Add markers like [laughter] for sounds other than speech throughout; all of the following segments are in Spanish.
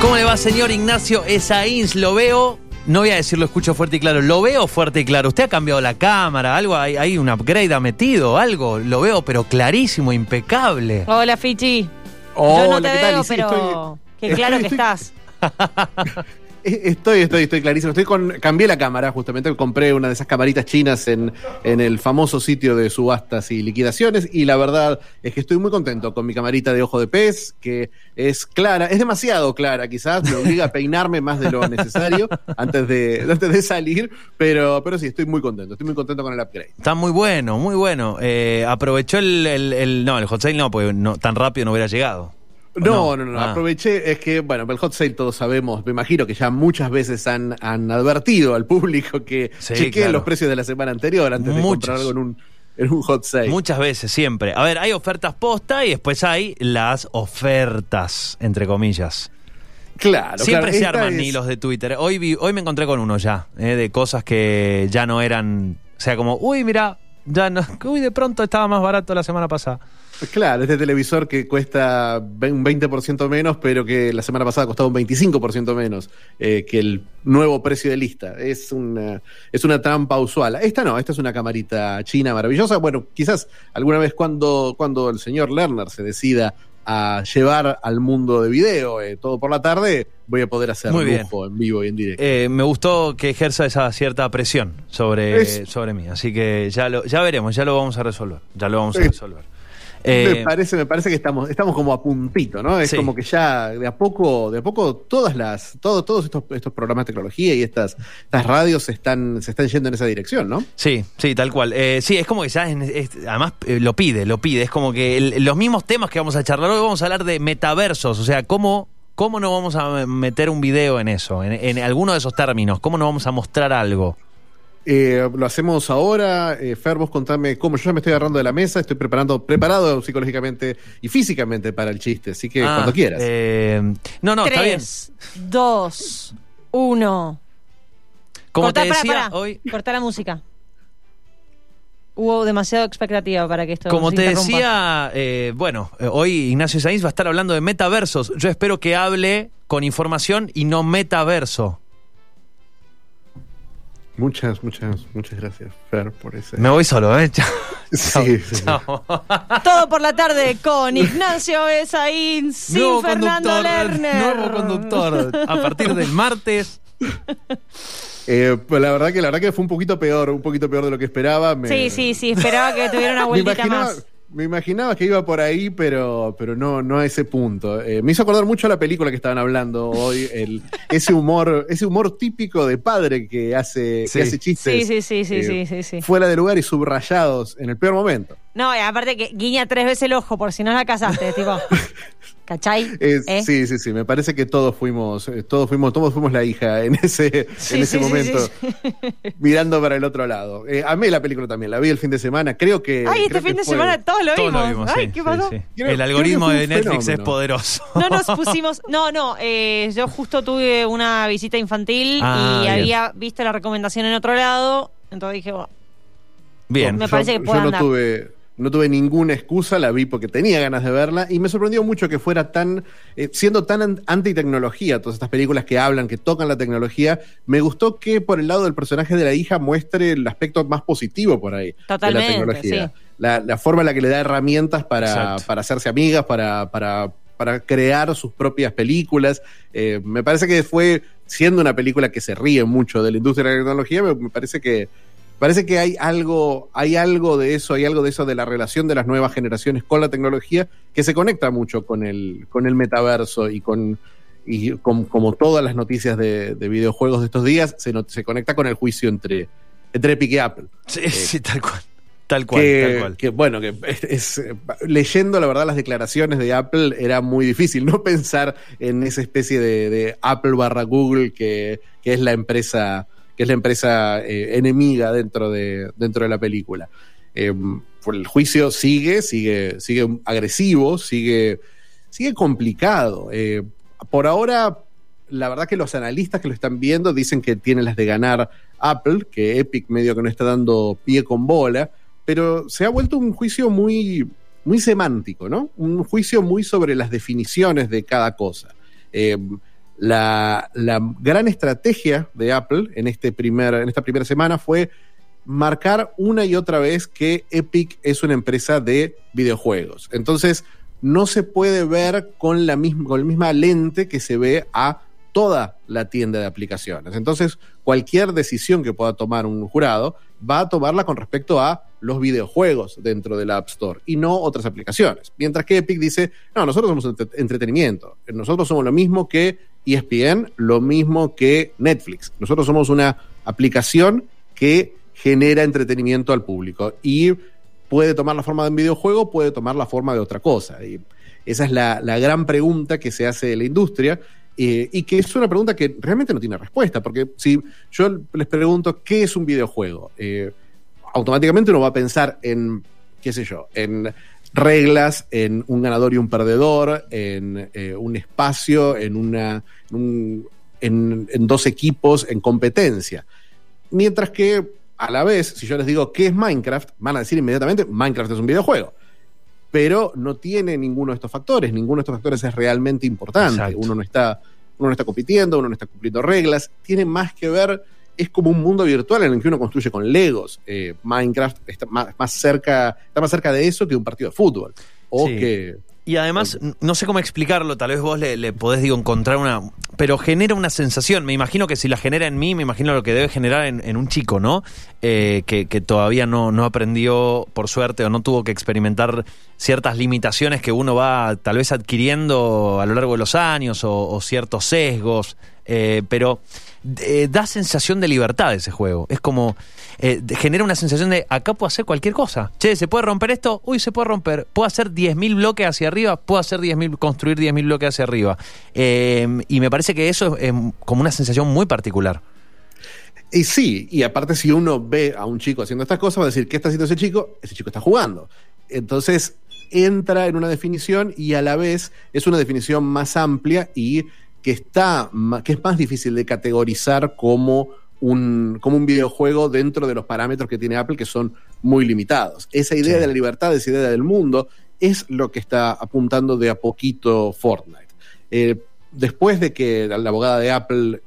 ¿Cómo le va, señor Ignacio Esaíns? Lo veo, no voy a decirlo escucho fuerte y claro, lo veo fuerte y claro. Usted ha cambiado la cámara, algo, hay, hay un upgrade ha metido, algo, lo veo, pero clarísimo, impecable. Hola, Fichi. Yo Hola, no te ¿qué tal? veo, Y sí, pero estoy- qué claro estoy- que estás. [laughs] Eh, Estoy, estoy, estoy clarísimo. Estoy con, cambié la cámara, justamente compré una de esas camaritas chinas en, en el famoso sitio de subastas y liquidaciones. Y la verdad es que estoy muy contento con mi camarita de ojo de pez, que es clara, es demasiado clara, quizás me obliga a peinarme más de lo necesario antes de, [laughs] antes de salir. Pero, pero sí, estoy muy contento. Estoy muy contento con el upgrade. Está muy bueno, muy bueno. Eh, aprovechó el, No, el hot sale no, porque no, tan rápido no hubiera llegado. ¿O No, no, no, Ah. aproveché, es que, bueno, el hot sale todos sabemos, me imagino que ya muchas veces han, han advertido al público que Sí, chequeen claro. los precios de la semana anterior antes de comprar algo en un, en un hot sale. Muchas veces, siempre. A ver, hay ofertas posta y después hay las ofertas, entre comillas. Claro, Siempre claro, se arman es- hilos de Twitter. Hoy, vi- hoy me encontré con uno ya, eh, de cosas que ya no eran. O sea, como, uy, mira, ya no. [laughs] Uy, de pronto estaba más barato la semana pasada. Claro, este televisor que cuesta un 20% menos, pero que la semana pasada costaba un 25% menos eh, que el nuevo precio de lista. Es una, es una trampa usual. Esta no, esta es una camarita china maravillosa. Bueno, quizás alguna vez cuando, cuando el señor Lerner se decida a llevar al mundo de video eh, todo por la tarde, voy a poder hacer Muy bien. lujo en vivo y en directo. Eh, me gustó que ejerza esa cierta presión sobre, Es- sobre mí. Así que ya lo, ya veremos, ya lo vamos a resolver. Ya lo vamos a resolver. Eh, me parece, me parece que estamos, estamos como a puntito, ¿no? Es Sí. como que ya de a poco, de a poco todas las, todo, todos estos, estos programas de tecnología y estas, estas radios se están, se están yendo en esa dirección, ¿no? Sí, sí, tal cual. Eh, sí, es como que ya, es- es- además eh, lo pide, lo pide. Es como que el- los mismos temas que vamos a charlar hoy vamos a hablar de metaversos, o sea, cómo, cómo no vamos a meter un video en eso, en, en alguno de esos términos, cómo no vamos a mostrar algo. Eh, lo hacemos ahora. Eh, Fer, vos contame cómo yo ya me estoy agarrando de la mesa, estoy preparando, preparado psicológicamente y físicamente para el chiste, así que Ah, cuando quieras. eh, no, no, está bien. Tres, dos, uno. Como Cortá, te decía, hoy, Cortá la música. Hubo demasiada expectativa para que esto Como se te decía, eh, bueno, eh, hoy Ignacio Sainz va a estar hablando de metaversos. Yo espero que hable con información y no metaverso. Muchas, muchas, muchas gracias, Fer, por ese. Me voy solo, ¿eh? [laughs] Chao. Sí, sí. Chao. [laughs] Todo por la tarde con Ignacio Esaín, sin nuevo Fernando Lerner. nuevo conductor. A partir del martes. [laughs] Eh, pues la verdad que la verdad que fue un poquito peor, un poquito peor de lo que esperaba. Me- Sí, sí, sí, esperaba que tuviera una vueltita imaginaba, más. Me imaginaba que iba por ahí, pero, pero no, no a ese punto. Eh, me hizo acordar mucho a la película que estaban hablando hoy, el, [laughs] ese humor, ese humor típico de padre que hace, Sí. que hace chistes Sí, sí, sí, sí, eh, sí, sí, sí. fuera de lugar y subrayados en el peor momento. No, y aparte que guiña tres veces el ojo por si no la casaste, tipo. [laughs] ¿Cachai? Eh, ¿Eh? Sí, sí, sí. Me parece que todos fuimos, eh, todos fuimos, todos fuimos la hija en ese, [laughs] Sí, en ese sí, momento, sí, mirando para el otro lado. Eh, amé la película también, la vi el fin de semana. Creo que. Ay, este fin de fue- semana todos lo Todos vimos. lo vimos, Ay, sí, ¿qué pasó? sí. Creo- El algoritmo de Netflix es poderoso. No nos [laughs] pusimos. No, no. eh, yo justo tuve una visita infantil Ah, y bien. había visto la recomendación en otro lado. Entonces dije, bueno, Bien. Me Yo- parece que yo puede no andar. tuve, no tuve ninguna excusa, la vi porque tenía ganas de verla y me sorprendió mucho que fuera tan, eh, siendo tan an- antitecnología, todas estas películas que hablan, que tocan la tecnología, me gustó que por el lado del personaje de la hija muestre el aspecto más positivo por ahí Totalmente, de la tecnología. sí. La, la forma en la que le da herramientas para, para hacerse amigas, para, para, para crear sus propias películas. Eh, me parece que fue, siendo una película que se ríe mucho de la industria de la tecnología, me, me parece que Parece que hay algo, hay algo de eso, hay algo de eso de la relación de las nuevas generaciones con la tecnología que se conecta mucho con el, con el metaverso y con, y con- como todas las noticias de, de videojuegos de estos días, se, no- se conecta con el juicio entre, entre Epic y Apple. Sí, sí, tal cual. Tal cual, que, tal cual. que, bueno, que es, es, eh, leyendo la verdad las declaraciones de Apple era muy difícil no pensar en esa especie de, de Apple barra Google que, que, es la empresa que es la empresa eh, enemiga dentro de, dentro de la película. Eh, el juicio sigue, sigue, sigue agresivo, sigue, sigue complicado. Eh, por ahora, la verdad que los analistas que lo están viendo dicen que tiene las de ganar Apple, que Epic medio que no está dando pie con bola, pero se ha vuelto un juicio muy, muy semántico, ¿no? Un juicio muy sobre las definiciones de cada cosa. Eh, la, la, gran estrategia de Apple en, este primer, en esta primera semana fue marcar una y otra vez que Epic es una empresa de videojuegos. Entonces, no se puede ver con la misma, con la misma lente que se ve a toda la tienda de aplicaciones. Entonces, cualquier decisión que pueda tomar un jurado va a tomarla con respecto a los videojuegos dentro del App Store y no otras aplicaciones. Mientras que Epic dice, no, nosotros somos entretenimiento, nosotros somos lo mismo que ESPN, lo mismo que Netflix. Nosotros somos una aplicación que genera entretenimiento al público y puede tomar la forma de un videojuego, puede tomar la forma de otra cosa. Y esa es la, gran pregunta que se hace de la industria eh, y que es una pregunta que realmente no tiene respuesta, porque si yo les pregunto qué es un videojuego, eh, automáticamente uno va a pensar en, qué sé yo, en reglas, en un ganador y un perdedor, en eh, un espacio, en, una, un, en, en dos equipos, en competencia. Mientras que a la vez, si yo les digo qué es Minecraft, van a decir inmediatamente Minecraft es un videojuego. Pero no tiene ninguno de estos factores, ninguno de estos factores es realmente importante. Exacto. Uno no está, uno no está compitiendo, uno no está cumpliendo reglas. Tiene más que ver, es como un mundo virtual en el que uno construye con Legos. Eh, Minecraft está más, más, cerca, está más cerca de eso que un partido de fútbol. O sí. que y además, no sé cómo explicarlo, tal vez vos le, le, podés, digo, encontrar una... Pero genera una sensación, me imagino que si la genera en mí, me imagino lo que debe generar en, en un chico, ¿no? Eh, que, que, todavía no, no aprendió, por suerte, o no tuvo que experimentar ciertas limitaciones que uno va tal vez adquiriendo a lo largo de los años, o, o ciertos sesgos, eh, pero eh, da sensación de libertad ese juego. Es como, eh, genera una sensación de, acá puedo hacer cualquier cosa. Che, ¿se puede romper esto? Uy, se puede romper. ¿Puedo hacer 10.000 bloques hacia arriba? Puedo hacer 10.000, construir 10.000 bloques hacia arriba. Eh, y me parece que eso es como una sensación muy particular. Y sí, y aparte si uno ve a un chico haciendo estas cosas, va a decir, ¿qué está haciendo ese chico? Ese chico está jugando. Entonces entra en una definición y a la vez es una definición más amplia y que, está, que es más difícil de categorizar como un, como un videojuego dentro de los parámetros que tiene Apple, que son muy limitados. Esa idea sí. de la libertad, esa idea del mundo, es lo que está apuntando de a poquito Fortnite. Eh, después de que la abogada de Apple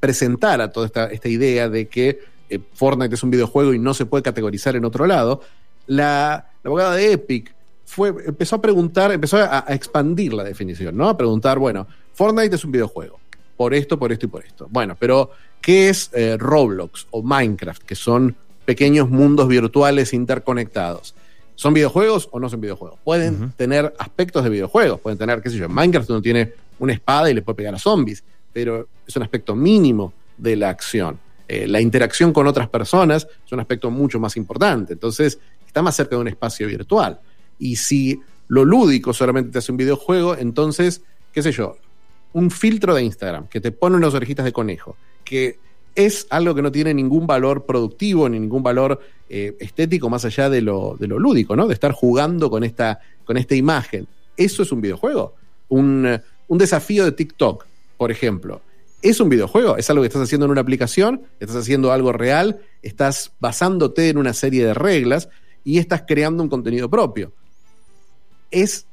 presentara toda esta, esta idea de que eh, Fortnite es un videojuego y no se puede categorizar en otro lado, la, la abogada de Epic fue, empezó a preguntar, empezó a, a, expandir la definición, ¿no? A preguntar, bueno, Fortnite es un videojuego, por esto, por esto y por esto. Bueno, pero ¿qué es eh, Roblox o Minecraft, que son pequeños mundos virtuales interconectados? ¿Son videojuegos o no son videojuegos? Pueden uh -huh. tener aspectos de videojuegos, pueden tener, qué sé yo, en Minecraft uno tiene una espada y le puede pegar a zombies, pero es un aspecto mínimo de la acción. Eh, la interacción con otras personas es un aspecto mucho más importante, entonces está más cerca de un espacio virtual. Y si lo lúdico solamente te hace un videojuego, entonces, qué sé yo, un filtro de Instagram que te pone unas orejitas de conejo, que es algo que no tiene ningún valor productivo ni ningún valor eh, estético más allá de lo, de lo, lúdico, ¿no? De estar jugando con esta, con esta imagen. Eso es un videojuego. Un, un desafío de TikTok, por ejemplo. ¿Es un videojuego? ¿Es algo que estás haciendo en una aplicación? ¿Estás haciendo algo real? ¿Estás basándote en una serie de reglas y estás creando un contenido propio? Es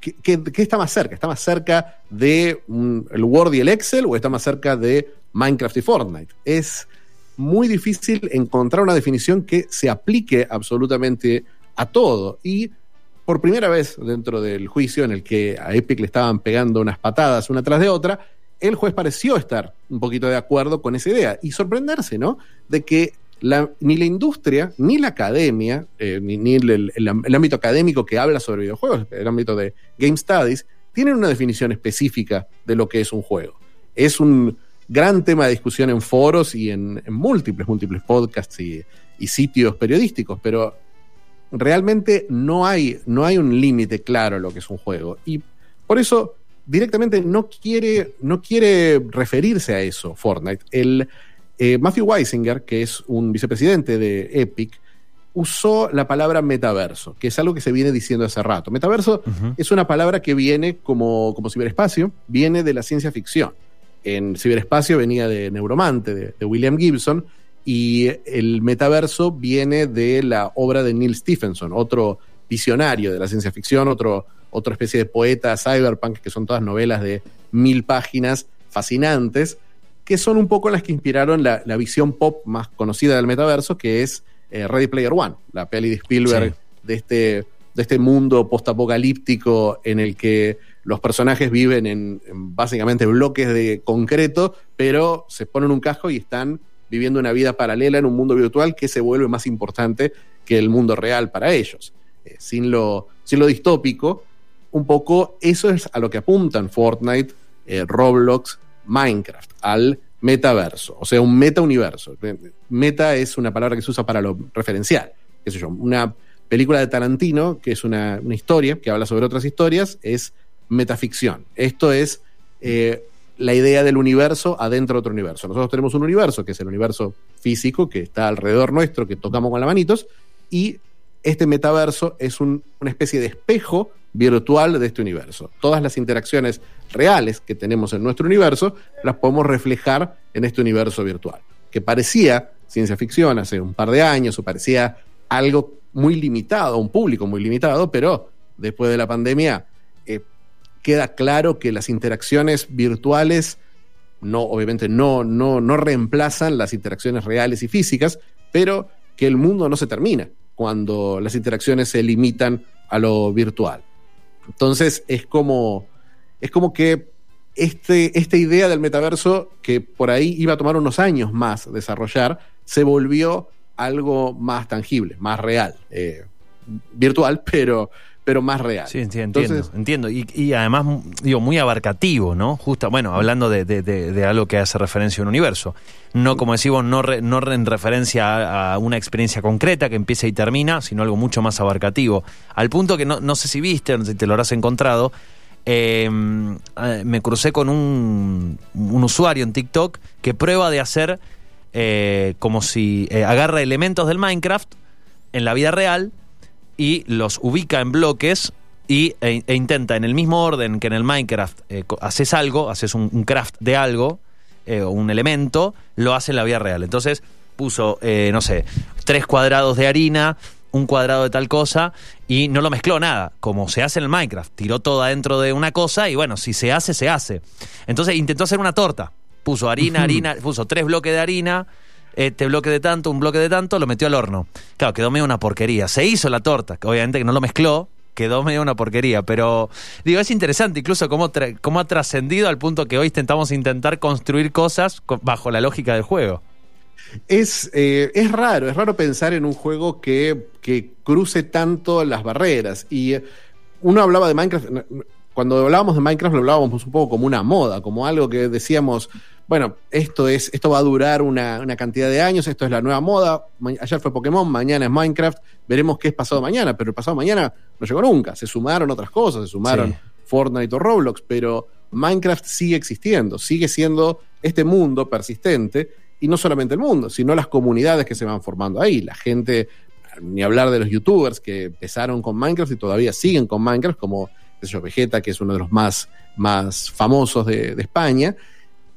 ¿Qué, está más cerca? ¿Está más cerca de el Word y el Excel o está más cerca de Minecraft y Fortnite? Es muy difícil encontrar una definición que se aplique absolutamente a todo. Y por primera vez dentro del juicio en el que a Epic le estaban pegando unas patadas una tras de otra, el juez pareció estar un poquito de acuerdo con esa idea y sorprenderse, ¿no? De que ni la industria, ni la academia, eh, ni, el, ámbito académico que habla sobre videojuegos, el ámbito de Game Studies, tienen una definición específica de lo que es un juego. Es un gran tema de discusión en foros y en, múltiples, múltiples podcasts y, y, sitios periodísticos, pero realmente no hay, no hay un límite claro a lo que es un juego. Y por eso directamente no quiere, no quiere referirse a eso Fortnite. El eh, Matthew Weisinger, que es un vicepresidente de Epic, usó la palabra metaverso, que es algo que se viene diciendo hace rato. Metaverso es una palabra que viene como, como ciberespacio, viene de la ciencia ficción. En ciberespacio venía de Neuromante, de, de William Gibson, y el metaverso viene de la obra de Neil Stephenson, otro visionario de la ciencia ficción, otro, otra especie de poeta cyberpunk, que son todas novelas de mil páginas fascinantes, que son un poco las que inspiraron la, la visión pop más conocida del metaverso, que es eh, Ready Player One, la peli de Spielberg Sí. de, este, de este mundo postapocalíptico en el que los personajes viven en, en básicamente bloques de concreto, pero se ponen un casco y están viviendo una vida paralela en un mundo virtual que se vuelve más importante que el mundo real para ellos. Eh, sin, lo, sin lo distópico, un poco eso es a lo que apuntan Fortnite, eh, Roblox, Minecraft, al metaverso, o sea, un meta-universo. Meta es una palabra que se usa para lo referencial. ¿Qué sé yo? Una película de Tarantino, que es una, una historia que habla sobre otras historias, es metaficción. Esto es eh, la idea del universo adentro de otro universo. Nosotros tenemos un universo, que es el universo físico, que está alrededor nuestro, que tocamos con las manitos, y este metaverso es un- una especie de espejo virtual de este universo. Todas las interacciones reales que tenemos en nuestro universo las podemos reflejar en este universo virtual, que parecía ciencia ficción hace un par de años o parecía algo muy limitado, un público muy limitado, pero después de la pandemia eh, queda claro que las interacciones virtuales no, obviamente no, no, no reemplazan las interacciones reales y físicas, pero que el mundo no se termina cuando las interacciones se limitan a lo virtual. Entonces es como, es como que este, esta idea del metaverso, que por ahí iba a tomar unos años más desarrollar, se volvió algo más tangible, más real. Eh, virtual, [laughs] pero, pero más real. Sí, sí, entiendo, Entonces- entiendo. Y, y además, digo, muy abarcativo, ¿no? Justo, bueno, hablando de, de- de- de algo que hace referencia a un universo. No, como decimos, no, re- no en referencia a, a una experiencia concreta que empieza y termina, sino algo mucho más abarcativo. Al punto que no, no sé si viste, no sé si te lo habrás encontrado, eh, eh, me crucé con un, usuario en TikTok que prueba de hacer eh, como si eh, agarra elementos del Minecraft en la vida real y los ubica en bloques y, e, e intenta en el mismo orden que en el Minecraft eh, haces algo, haces un, craft de algo, o un elemento, lo hace en la vida real. Entonces puso, eh, no sé, tres cuadrados de harina, un cuadrado de tal cosa y no lo mezcló nada, como se hace en el Minecraft. Tiró todo adentro de una cosa y bueno, si se hace, se hace. Entonces intentó hacer una torta. Puso harina, [laughs] harina, puso tres bloques de harina, este bloque de tanto, un bloque de tanto, lo metió al horno. Claro, quedó medio una porquería. Se hizo la torta, que obviamente que no lo mezcló, quedó medio una porquería, pero digo, es interesante incluso cómo, cómo ha trascendido al punto que hoy intentamos intentar construir cosas co- bajo la lógica del juego. Es, eh, es raro, es raro pensar en un juego que, que cruce tanto las barreras. Y eh, uno hablaba de Minecraft, cuando hablábamos de Minecraft lo hablábamos un poco como una moda, como algo que decíamos, bueno, esto, es, esto va a durar una, una cantidad de años, esto es la nueva moda, ayer fue Pokémon, mañana es Minecraft, veremos qué es pasado mañana, pero el pasado mañana no llegó nunca, se sumaron otras cosas, se sumaron Sí. Fortnite o Roblox, pero Minecraft sigue existiendo, sigue siendo este mundo persistente, y no solamente el mundo, sino las comunidades que se van formando ahí, la gente, ni hablar de los youtubers que empezaron con Minecraft y todavía siguen con Minecraft, como yo, Vegeta, que es uno de los más, más famosos de, de España,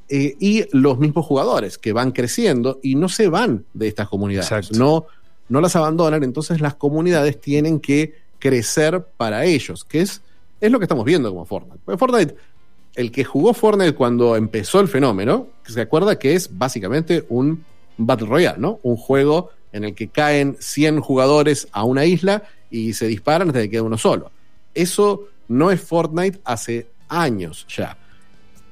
eh, y los mismos jugadores que van creciendo y no se van de estas comunidades, Exacto. no, no las abandonan, entonces las comunidades tienen que crecer para ellos, que es, es lo que estamos viendo como Fortnite. Porque Fortnite, el que jugó Fortnite cuando empezó el fenómeno, se acuerda que es básicamente un Battle Royale, ¿no? Un juego en el que caen 100 jugadores a una isla y se disparan hasta que queda uno solo. Eso no es Fortnite hace años ya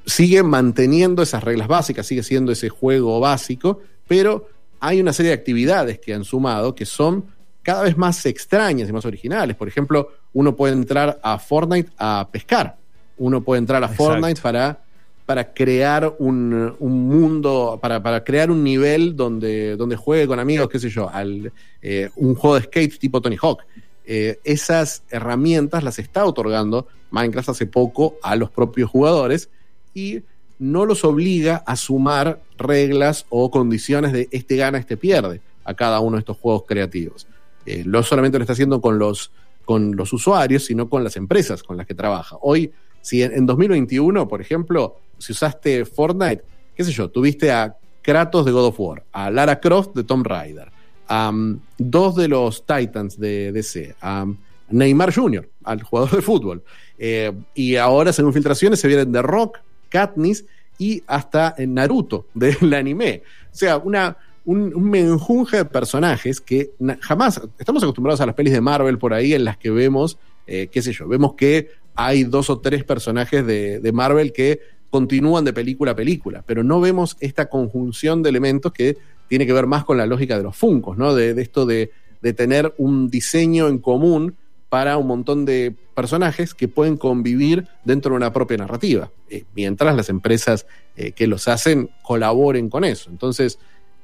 sigue manteniendo esas reglas básicas, sigue siendo ese juego básico, pero hay una serie de actividades que han sumado que son cada vez más extrañas y más originales. Por ejemplo, uno puede entrar a Fortnite a pescar, uno puede entrar a Exacto. Fortnite para para crear un, un mundo, para, para, crear un nivel donde, donde juegue con amigos, qué sé yo, al, eh, un juego de skate tipo Tony Hawk. Eh, esas herramientas las está otorgando Minecraft hace poco a los propios jugadores y no los obliga a sumar reglas o condiciones de este gana, este pierde a cada uno de estos juegos creativos. Eh, no solamente lo está haciendo con los, con los usuarios, sino con las empresas con las que trabaja. Hoy, si en, en 2021, por ejemplo, si usaste Fortnite, qué sé yo, tuviste a Kratos de God of War, a Lara Croft de Tomb Raider, a um, dos de los Titans de DC, a um, Neymar Jr., al jugador de fútbol. Eh, y ahora, según filtraciones, se vienen de Rock, Katniss y hasta Naruto [laughs] del anime. O sea, una, un, un menjunje de personajes que jamás estamos acostumbrados a las pelis de Marvel por ahí en las que vemos, eh, qué sé yo, vemos que hay dos o tres personajes de, Marvel que continúan de película a película, pero no vemos esta conjunción de elementos que tiene que ver más con la lógica de los funcos, ¿no? De, esto de, tener un diseño en común para un montón de personajes que pueden convivir dentro de una propia narrativa, eh, mientras las empresas eh, que los hacen colaboren con eso. Entonces,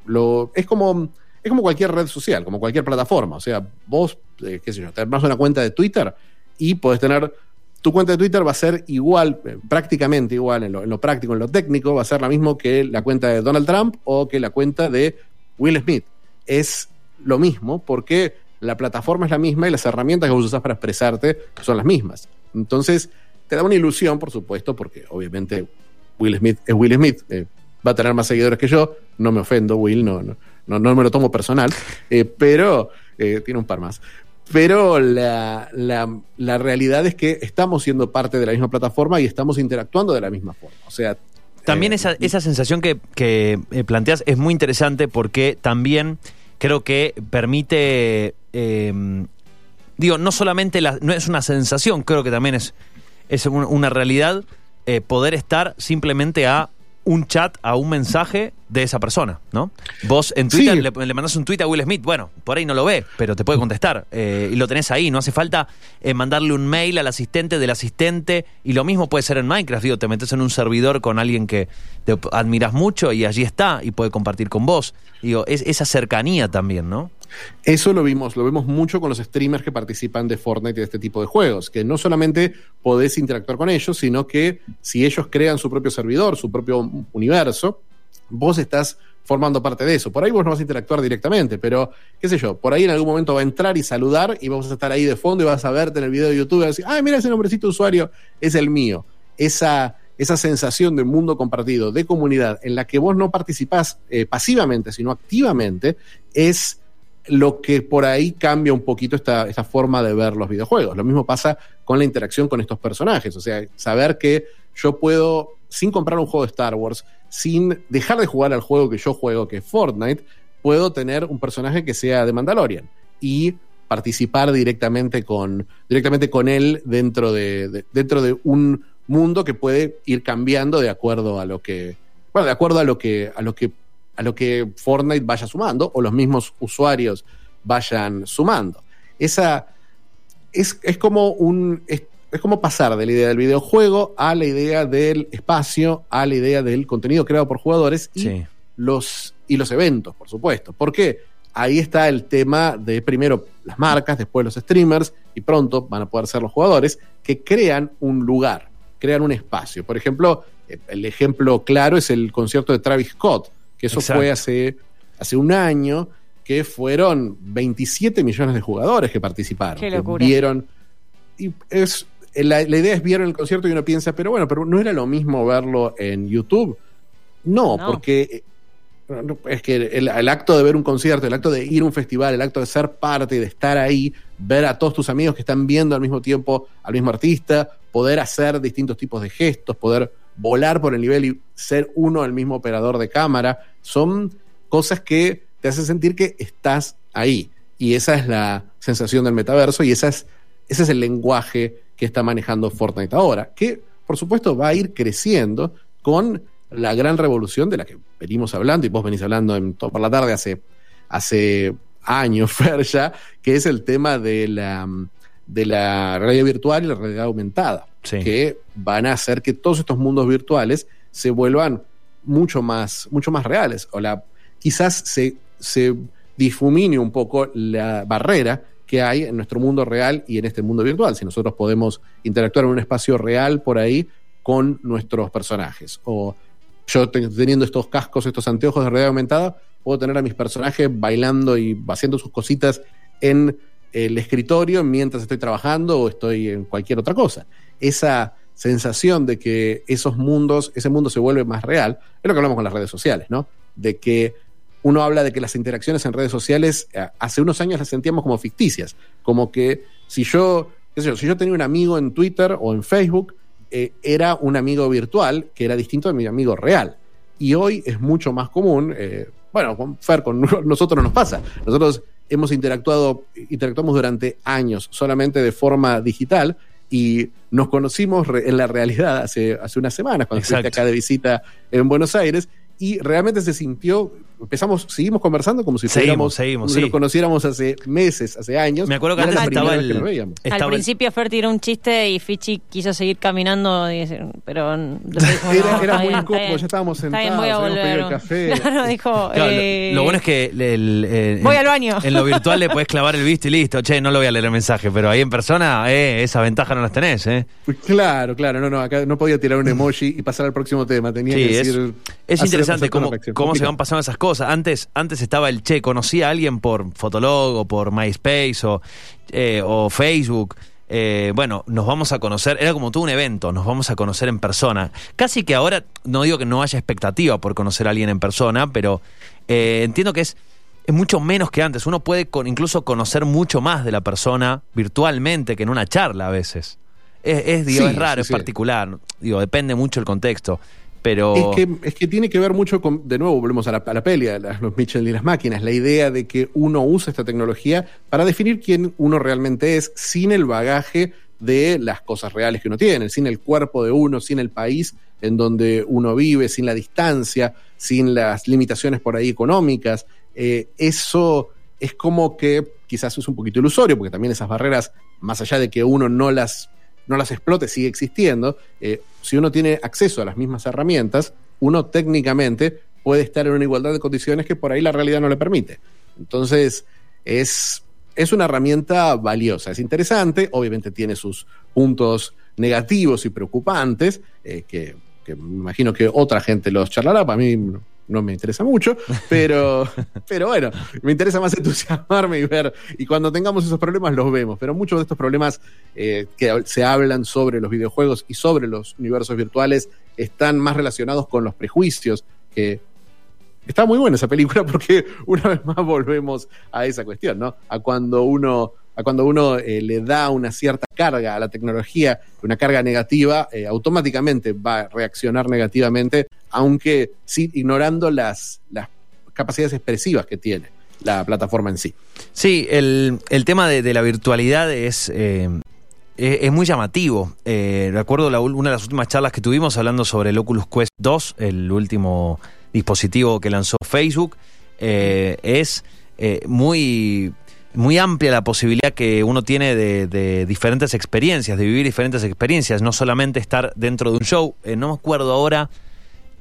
lo, es como es como cualquier red social, como cualquier plataforma. O sea, vos, eh, qué sé yo, te una cuenta de Twitter y podés tener tu cuenta de Twitter va a ser igual, eh, prácticamente igual en lo, en lo, práctico, en lo técnico, va a ser la mismo que la cuenta de Donald Trump o que la cuenta de Will Smith. Es lo mismo porque la plataforma es la misma y las herramientas que vos usás para expresarte son las mismas. Entonces, te da una ilusión, por supuesto, porque obviamente Will Smith es Will Smith, eh, va a tener más seguidores que yo, no me ofendo, Will, no, no, no, no me lo tomo personal, eh, pero eh, tiene un par más pero la, la, la, realidad es que estamos siendo parte de la misma plataforma y estamos interactuando de la misma forma. O sea. También eh, esa, esa sensación que, que eh, planteas es muy interesante porque también creo que permite. Eh, digo, no solamente la, no es una sensación, creo que también es, es una realidad eh, poder estar simplemente a un chat a un mensaje de esa persona, ¿no? Vos en Twitter sí. le, le, mandás un tweet a Will Smith, bueno, por ahí no lo ve, pero te puede contestar eh, y lo tenés ahí, no hace falta eh, mandarle un mail al asistente del asistente y lo mismo puede ser en Minecraft, digo, te metes en un servidor con alguien que te admiras mucho y allí está y puede compartir con vos, digo, es esa cercanía también, ¿no? Eso lo vimos, lo vemos mucho con los streamers que participan de Fortnite y de este tipo de juegos, que no solamente podés interactuar con ellos, sino que si ellos crean su propio servidor, su propio universo, vos estás formando parte de eso. Por ahí vos no vas a interactuar directamente, pero qué sé yo, por ahí en algún momento va a entrar y saludar y vamos a estar ahí de fondo y vas a verte en el video de YouTube y vas a decir, ay, mira ese nombrecito usuario, es el mío. Esa, esa sensación de mundo compartido, de comunidad, en la que vos no participás eh, pasivamente, sino activamente, es lo que por ahí cambia un poquito esta, esta, forma de ver los videojuegos. Lo mismo pasa con la interacción con estos personajes. O sea, saber que yo puedo, sin comprar un juego de Star Wars, sin dejar de jugar al juego que yo juego, que es Fortnite, puedo tener un personaje que sea de Mandalorian y participar directamente con, directamente con él dentro de, de, dentro de un mundo que puede ir cambiando de acuerdo a lo que, bueno, de acuerdo a lo que, a lo que a lo que Fortnite vaya sumando o los mismos usuarios vayan sumando. Esa es, es como un. Es, es, como pasar de la idea del videojuego a la idea del espacio, a la idea del contenido creado por jugadores y, sí. los, y los eventos, por supuesto. Porque ahí está el tema de primero las marcas, después los streamers y pronto van a poder ser los jugadores que crean un lugar, crean un espacio. Por ejemplo, el ejemplo claro es el concierto de Travis Scott que eso Exacto. fue hace, hace un año, que fueron 27 millones de jugadores que participaron. Qué que vieron. Y es, la, la, idea es vieron el concierto y uno piensa, pero bueno, pero no era lo mismo verlo en YouTube. No, no. porque es que el, el, acto de ver un concierto, el acto de ir a un festival, el acto de ser parte, de estar ahí, ver a todos tus amigos que están viendo al mismo tiempo al mismo artista, poder hacer distintos tipos de gestos, poder volar por el nivel y ser uno el mismo operador de cámara, son cosas que te hacen sentir que estás ahí. Y esa es la sensación del metaverso y esa es, ese es el lenguaje que está manejando Fortnite ahora, que por supuesto va a ir creciendo con la gran revolución de la que venimos hablando y vos venís hablando en, por la tarde hace, hace años, [laughs] Fer, ya, que es el tema de la, de la realidad virtual y la realidad aumentada, sí. que van a hacer que todos estos mundos virtuales se vuelvan mucho más, mucho más reales. O la, quizás se, se difumine un poco la barrera que hay en nuestro mundo real y en este mundo virtual. Si nosotros podemos interactuar en un espacio real por ahí con nuestros personajes. O yo teniendo estos cascos, estos anteojos de realidad aumentada, puedo tener a mis personajes bailando y haciendo sus cositas en el escritorio mientras estoy trabajando o estoy en cualquier otra cosa. Esa sensación de que esos mundos, ese mundo se vuelve más real, es lo que hablamos con las redes sociales, ¿no? De que uno habla de que las interacciones en redes sociales eh, hace unos años las sentíamos como ficticias, como que si yo, qué sé yo, si yo tenía un amigo en Twitter o en Facebook, eh, era un amigo virtual que era distinto de mi amigo real. Y hoy es mucho más común, eh, bueno, con Fer, con [laughs] nosotros no nos pasa. Nosotros hemos interactuado, interactuamos durante años solamente de forma digital y nos conocimos en la realidad hace, hace unas semanas cuando estuviste acá de visita en Buenos Aires y realmente se sintió empezamos, seguimos conversando como si seguimos, seguimos, nos conociéramos hace meses, hace años. Me acuerdo que antes estaba el, Al principio Fer tiró un chiste y Fichi quiso seguir caminando, pero [laughs] era, muy incómodo, ya estábamos sentados, bien, voy a volver. el café. [laughs] Claro, dijo, eh, lo, bueno es que el, voy al baño. En lo [laughs] virtual le puedes clavar el visto y listo, che, no lo voy a leer el mensaje, pero ahí en persona, eh, esa ventaja no las tenés, eh. Claro, claro, no, no, acá no podía tirar un emoji y pasar al próximo tema, tenía que decir... Es, es interesante cómo, cómo se van pasando esas cosas. Antes, antes estaba el che, conocía a alguien por Fotolog o por MySpace o, eh, o Facebook. Eh, bueno, nos vamos a conocer, era como todo un evento, nos vamos a conocer en persona. Casi que ahora, no digo que no haya expectativa por conocer a alguien en persona, pero eh, entiendo que es, es mucho menos que antes. Uno puede con, incluso conocer mucho más de la persona virtualmente que en una charla a veces. Es, digo, es raro, es particular, digo, depende mucho el contexto. Es que, es que tiene que ver mucho con, de nuevo, volvemos a la, a la peli, los Mitchell y las máquinas, la idea de que uno usa esta tecnología para definir quién uno realmente es sin el bagaje de las cosas reales que uno tiene, sin el cuerpo de uno, sin el país en donde uno vive, sin la distancia, sin las limitaciones por ahí económicas. Eh, eso es como que quizás es un poquito ilusorio, porque también esas barreras, más allá de que uno no las no las explote, sigue existiendo. Eh, si uno tiene acceso a las mismas herramientas, uno técnicamente puede estar en una igualdad de condiciones que por ahí la realidad no le permite. Entonces, es, es una herramienta valiosa, es interesante, obviamente tiene sus puntos negativos y preocupantes, eh, que, que, me imagino que otra gente los charlará, para mí no me interesa mucho, pero, [laughs] pero bueno, me interesa más entusiasmarme y ver, y cuando tengamos esos problemas los vemos, pero muchos de estos problemas eh, que se hablan sobre los videojuegos y sobre los universos virtuales están más relacionados con los prejuicios, que está muy buena esa película [laughs] porque una vez más volvemos a esa cuestión, ¿no? A cuando uno a cuando uno eh, le da una cierta carga a la tecnología, una carga negativa, eh, automáticamente va a reaccionar negativamente, aunque sí, ignorando las, las capacidades expresivas que tiene la plataforma en sí. Sí, el, tema de, la virtualidad es, eh, es, muy llamativo. recuerdo una de las últimas charlas que tuvimos hablando sobre el Oculus Quest 2, el último dispositivo que lanzó Facebook. es muy muy amplia la posibilidad que uno tiene de, diferentes experiencias, de vivir diferentes experiencias, no solamente estar dentro de un show. Eh, no me acuerdo ahora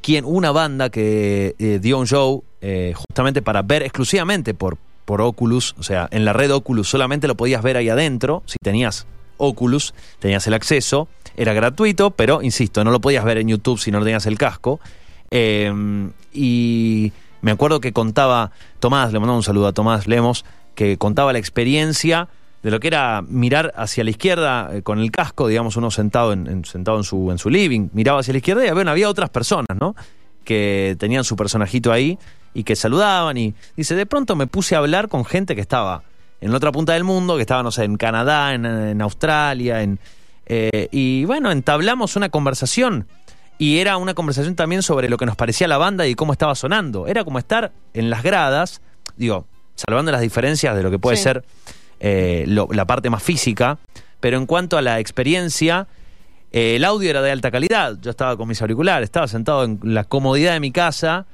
quién, una banda que eh, dio un show eh, justamente para ver exclusivamente por, por Oculus, o sea, en la red Oculus solamente lo podías ver ahí adentro, si tenías Oculus, tenías el acceso, era gratuito, pero insisto, no lo podías ver en YouTube si no tenías el casco. y me acuerdo que contaba Tomás, le mandamos un saludo a Tomás Lemos, que contaba la experiencia de lo que era mirar hacia la izquierda eh, con el casco, digamos, uno sentado en, sentado en su, en su living, miraba hacia la izquierda y había otras personas, ¿no? Que tenían su personajito ahí y que saludaban y dice, de pronto me puse a hablar con gente que estaba en la otra punta del mundo, que estaba, no sé, en Canadá, en, Australia, en, eh, y bueno, entablamos una conversación y era una conversación también sobre lo que nos parecía la banda y cómo estaba sonando. Era como estar en las gradas, digo, salvando las diferencias de lo que puede ser eh, la parte más física, pero en cuanto a la experiencia, eh, el audio era de alta calidad. Yo estaba con mis auriculares, estaba sentado en la comodidad de mi casa,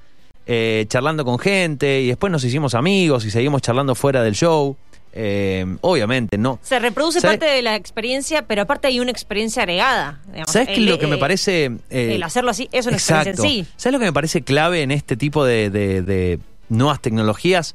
eh, charlando con gente, y después nos hicimos amigos y seguimos charlando fuera del show. Eh, obviamente, no. Se reproduce ¿Sabe- parte de la experiencia, pero aparte hay una experiencia agregada. digamos. ¿Sabes El- lo que me parece? eh, el hacerlo así es una experiencia en sí. ¿Sabes lo que me parece clave en este tipo de, de- de nuevas tecnologías?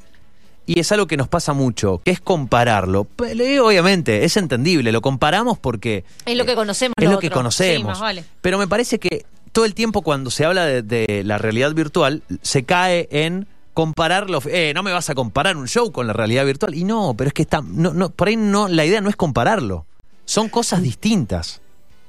Y es algo que nos pasa mucho, que es compararlo. Pero, eh, obviamente, es entendible, lo comparamos porque Es lo que conocemos. es lo que conocemos. Sí, más vale. Pero me parece que todo el tiempo cuando se habla de, de la realidad virtual, se cae en compararlo. Eh, no me vas a comparar un show con la realidad virtual. Y no, pero es que está. No, no, por ahí no, la idea no es compararlo. Son cosas distintas.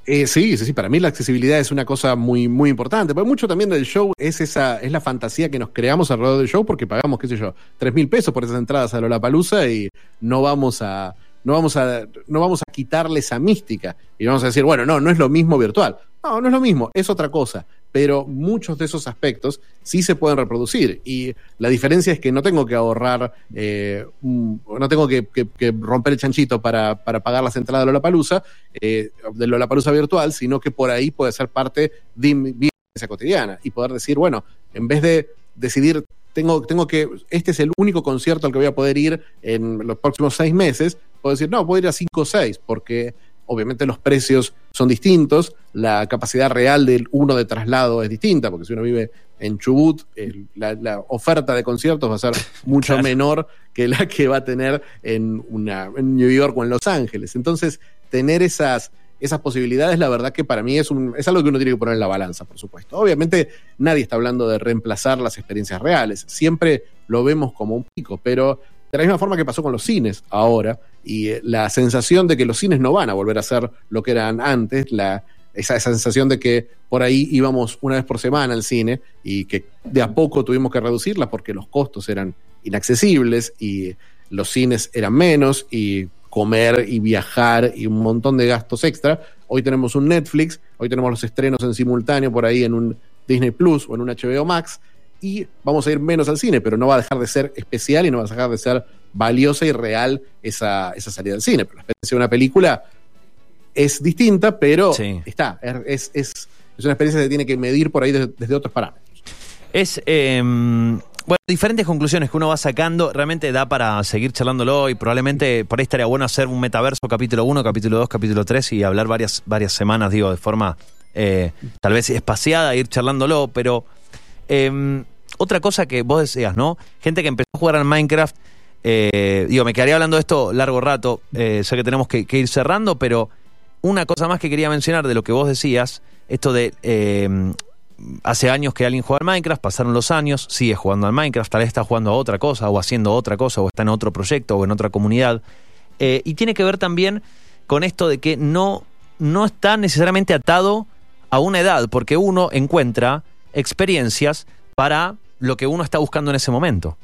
Eh, sí, sí, sí, para mí la accesibilidad es una cosa muy, muy importante. Pero mucho también del show es esa, es la fantasía que nos creamos alrededor del show porque pagamos, qué sé yo, tres mil pesos por esas entradas a Lollapalooza y no vamos a, no vamos a, no vamos a quitarle esa mística. Y vamos a decir, bueno, no, no es lo mismo virtual. No, no es lo mismo, es otra cosa. Pero muchos de esos aspectos sí se pueden reproducir. Y la diferencia es que no tengo que ahorrar, eh, no tengo que, romper el chanchito para, para pagar las entradas de Lollapalooza, eh, de Lollapalooza virtual, sino que por ahí puede ser parte de mi experiencia cotidiana y poder decir, bueno, en vez de decidir, tengo, tengo que, este es el único concierto al que voy a poder ir en los próximos seis meses, puedo decir, no, puedo ir a cinco o seis, porque obviamente los precios son distintos, la capacidad real del uno de traslado es distinta, porque si uno vive en Chubut, el- la, la oferta de conciertos va a ser [laughs] mucho Claro. menor que la que va a tener en, una, en New York o en Los Ángeles. Entonces, tener esas, esas posibilidades, la verdad que para mí es, un, es algo que uno tiene que poner en la balanza, por supuesto. Obviamente, nadie está hablando de reemplazar las experiencias reales. Siempre lo vemos como un pico, pero de la misma forma que pasó con los cines ahora, y eh, la sensación de que los cines no van a volver a ser lo que eran antes, la, esa, esa sensación de que por ahí íbamos una vez por semana al cine y que de a poco tuvimos que reducirla porque los costos eran inaccesibles y los cines eran menos y comer y viajar y un montón de gastos extra. Hoy tenemos un Netflix, hoy tenemos los estrenos en simultáneo por ahí en un Disney Plus o en un HBO Max y vamos a ir menos al cine, pero no va a dejar de ser especial y no va a dejar de ser valiosa y real esa, esa salida al cine. Pero la experiencia de una película es distinta, pero Sí. está, es, es, es una experiencia que se tiene que medir por ahí desde, desde otros parámetros. Es. eh, bueno, diferentes conclusiones que uno va sacando. Realmente da para seguir charlándolo y probablemente por ahí estaría bueno hacer un metaverso capítulo 1, capítulo 2, capítulo 3 y hablar varias, varias semanas, digo, de forma eh, tal vez espaciada, ir charlándolo, pero. eh, otra cosa que vos decías, ¿no? Gente que empezó a jugar al Minecraft. eh, digo, me quedaría hablando de esto largo rato. eh, sé que tenemos que, ir cerrando, pero una cosa más que quería mencionar de lo que vos decías, esto de eh, hace años que alguien juega al Minecraft, pasaron los años, sigue jugando al Minecraft, tal vez está jugando a otra cosa o haciendo otra cosa o está en otro proyecto o en otra comunidad. Eh, y tiene que ver también con esto de que no, no está necesariamente atado a una edad, porque uno encuentra experiencias para lo que uno está buscando en ese momento.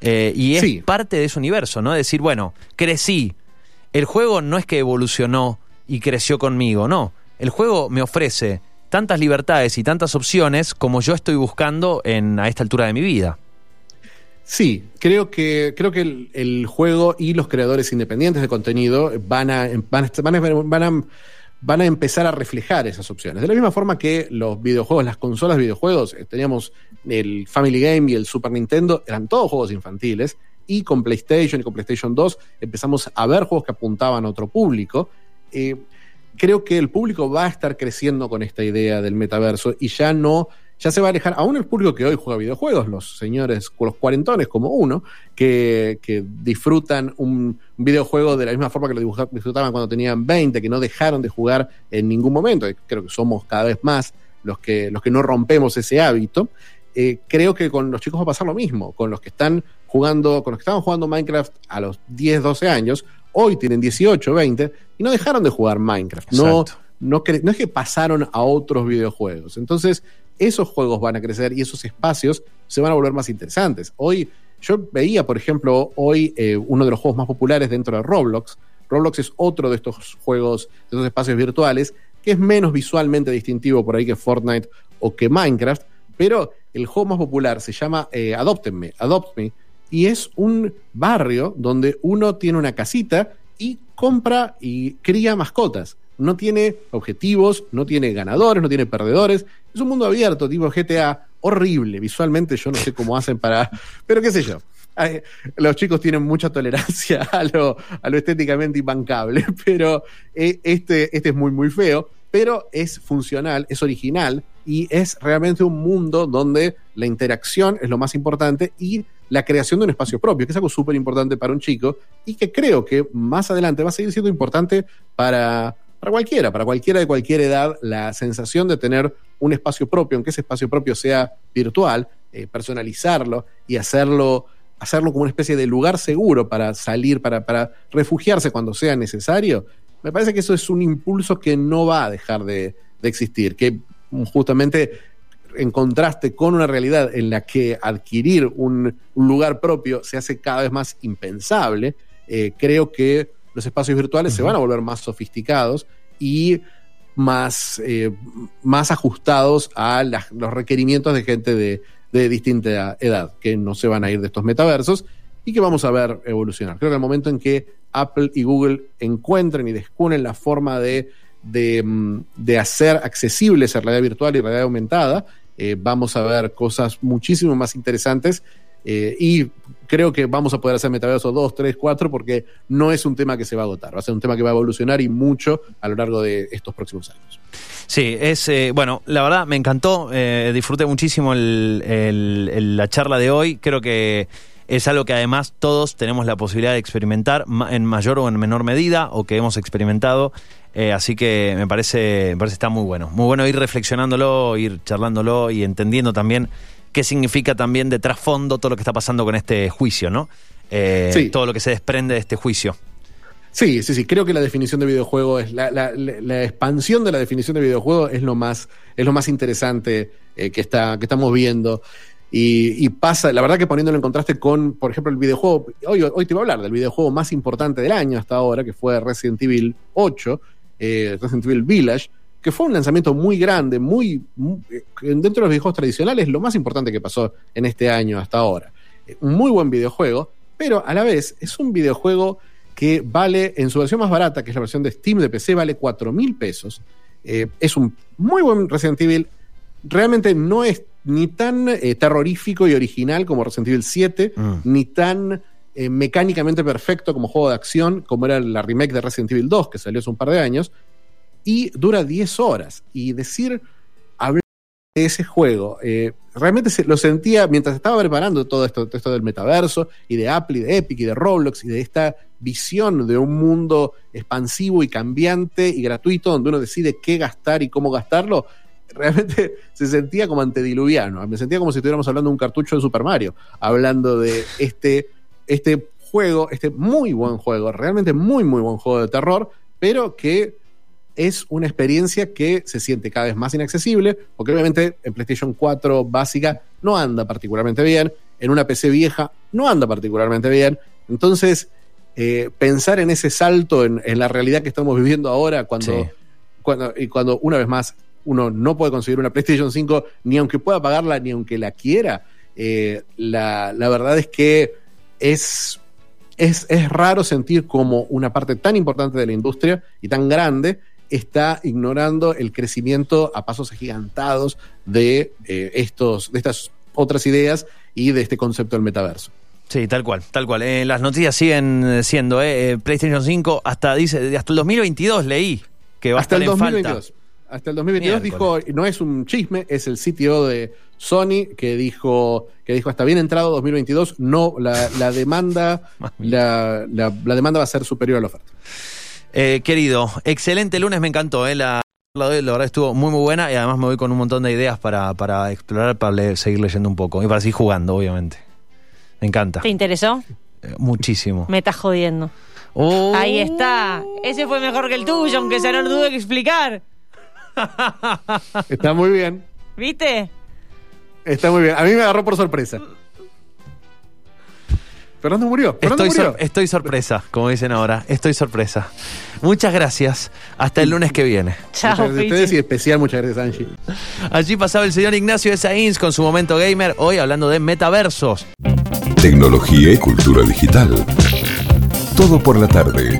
Eh, y es Sí. parte de ese universo, ¿no? Decir, bueno, crecí. El juego no es que evolucionó y creció conmigo, no. El juego me ofrece tantas libertades y tantas opciones como yo estoy buscando en, a esta altura de mi vida. Sí, creo que, creo que el, el juego y los creadores independientes de contenido van a, van, a, van, a, van, a, van a empezar a reflejar esas opciones. De la misma forma que los videojuegos, las consolas de videojuegos, eh, teníamos el Family Game y el Super Nintendo, eran todos juegos infantiles, y con PlayStation y con PlayStation 2 empezamos a ver juegos que apuntaban a otro público. Eh, creo que el público va a estar creciendo con esta idea del metaverso y ya no, ya se va a alejar, aún el público que hoy juega videojuegos, los señores, los cuarentones como uno, que, que disfrutan un videojuego de la misma forma que lo disfrutaban cuando tenían 20, que no dejaron de jugar en ningún momento, creo que somos cada vez más los que, los que no rompemos ese hábito. Eh, creo que con los chicos va a pasar lo mismo, con los que están jugando, con los que estaban jugando Minecraft a los 10, 12 años, hoy tienen 18, 20 y no dejaron de jugar Minecraft. No, no es que pasaron a otros videojuegos. Entonces, esos juegos van a crecer y esos espacios se van a volver más interesantes. Hoy, yo veía, por ejemplo, hoy eh, uno de los juegos más populares dentro de Roblox. Roblox es otro de estos juegos, de estos espacios virtuales, que es menos visualmente distintivo por ahí que Fortnite o que Minecraft, pero el juego más popular se llama eh, Adoptenme, Adopt Me, y es un barrio donde uno tiene una casita y compra y cría mascotas. No tiene objetivos, no tiene ganadores, no tiene perdedores. Es un mundo abierto, tipo GTA, horrible. Visualmente yo no sé cómo hacen para... [laughs] Pero qué sé yo. Los chicos tienen mucha tolerancia [laughs] a lo, a lo estéticamente imbancable, [laughs] pero eh, este, este es muy, muy feo, pero es funcional, es original y es realmente un mundo donde la interacción es lo más importante y la creación de un espacio propio, que es algo súper importante para un chico y que creo que más adelante va a seguir siendo importante para, para cualquiera, para cualquiera de cualquier edad, la sensación de tener un espacio propio, aunque ese espacio propio sea virtual, eh, personalizarlo y hacerlo, hacerlo como una especie de lugar seguro para salir, para, para refugiarse cuando sea necesario, me parece que eso es un impulso que no va a dejar de, de existir, que justamente en contraste con una realidad en la que adquirir un, lugar propio se hace cada vez más impensable, eh, creo que los espacios virtuales uh -huh. se van a volver más sofisticados y más, eh, más ajustados a los requerimientos de gente de, de, distinta edad, que no se van a ir de estos metaversos y que vamos a ver evolucionar. Creo que el momento en que Apple y Google encuentren y descubren la forma de, de, mm, de hacer accesible esa realidad virtual y realidad aumentada, eh, vamos a ver cosas muchísimo más interesantes eh, y creo que vamos a poder hacer metaverso 2, 3, 4 porque no es un tema que se va a agotar, va a ser un tema que va a evolucionar y mucho a lo largo de estos próximos años. Sí, es eh, bueno, la verdad me encantó, eh, disfruté muchísimo la charla de hoy, creo que es algo que además todos tenemos la posibilidad de experimentar en mayor o en menor medida o que hemos experimentado. Así que me parece, me parece está muy bueno. Muy bueno ir reflexionándolo, ir charlándolo y entendiendo también qué significa también de trasfondo todo lo que está pasando con este juicio, ¿no? Eh, sí. Todo lo que se desprende de este juicio. Sí, sí, sí. Creo que la definición de videojuego es la, la, la expansión de la definición de videojuego es lo más, es lo más interesante eh, que, está, que estamos viendo. Y, y, pasa, la verdad que poniéndolo en contraste con, por ejemplo, el videojuego, hoy, hoy te iba a hablar del videojuego más importante del año hasta ahora, que fue Resident Evil 8, eh, Resident Evil Village, que fue un lanzamiento muy grande, muy, muy, dentro de los videojuegos tradicionales, lo más importante que pasó en este año hasta ahora. Eh, un muy buen videojuego, pero a la vez es un videojuego que vale, en su versión más barata, que es la versión de Steam de PC, vale 4 mil pesos. Eh, es un muy buen Resident Evil. Realmente no es ni tan eh, terrorífico y original como Resident Evil 7, mm. ni tan eh, mecánicamente perfecto como juego de acción, como era la remake de Resident Evil 2, que salió hace un par de años, y dura 10 horas. Y decir, hablar de ese juego, eh, realmente se, lo sentía mientras estaba preparando todo esto, todo del metaverso, y de Apple, y de Epic, y de Roblox, y de esta visión de un mundo expansivo y cambiante y gratuito, donde uno decide qué gastar y cómo gastarlo, realmente [laughs] se sentía como antediluviano. Me sentía como si estuviéramos hablando de un cartucho de Super Mario, hablando de este, este juego, este muy buen juego, realmente muy, muy buen juego de terror, pero que es una experiencia que se siente cada vez más inaccesible, porque obviamente en PlayStation 4 básica no anda particularmente bien, en una PC vieja no anda particularmente bien. Entonces, eh, pensar en ese salto en, en, la realidad que estamos viviendo ahora, cuando, sí. cuando, y cuando una vez más uno no puede conseguir una PlayStation 5 ni aunque pueda pagarla, ni aunque la quiera. Eh, la, la, verdad es que es, es, es, raro sentir como una parte tan importante de la industria y tan grande está ignorando el crecimiento a pasos agigantados de, eh, estos, de estas otras ideas y de este concepto del metaverso. Sí, tal cual, tal cual. Eh, las noticias siguen siendo eh, PlayStation 5 hasta dice hasta el 2022 leí que va hasta a estar el 2022. en falta. Hasta el 2022 Miércoles. dijo, no es un chisme, es el CTO de Sony que dijo, que dijo hasta bien entrado 2022, no, la, la demanda, [laughs] la, la, la, demanda va a ser superior a la oferta. Eh, querido, excelente lunes, me encantó, eh, la, la, la verdad estuvo muy muy buena y además me voy con un montón de ideas para, para explorar, para leer, seguir leyendo un poco y para seguir jugando, obviamente. Me encanta. ¿Te interesó? Eh, muchísimo. Me estás jodiendo. Oh. Ahí está. Ese fue mejor que el tuyo, aunque ya no lo tuve que explicar. Está muy bien. ¿Viste? Está muy bien. A mí me agarró por sorpresa. Fernando murió. Fernando estoy, murió. Sor estoy sorpresa, como dicen ahora. Estoy sorpresa. Muchas gracias. Hasta el lunes que viene. Chao. Muchas gracias a ustedes y especial muchas gracias, Angie. Allí pasaba el señor Ignacio de Sainz con su momento gamer, hoy hablando de metaversos. Tecnología y cultura digital. Todo por la tarde.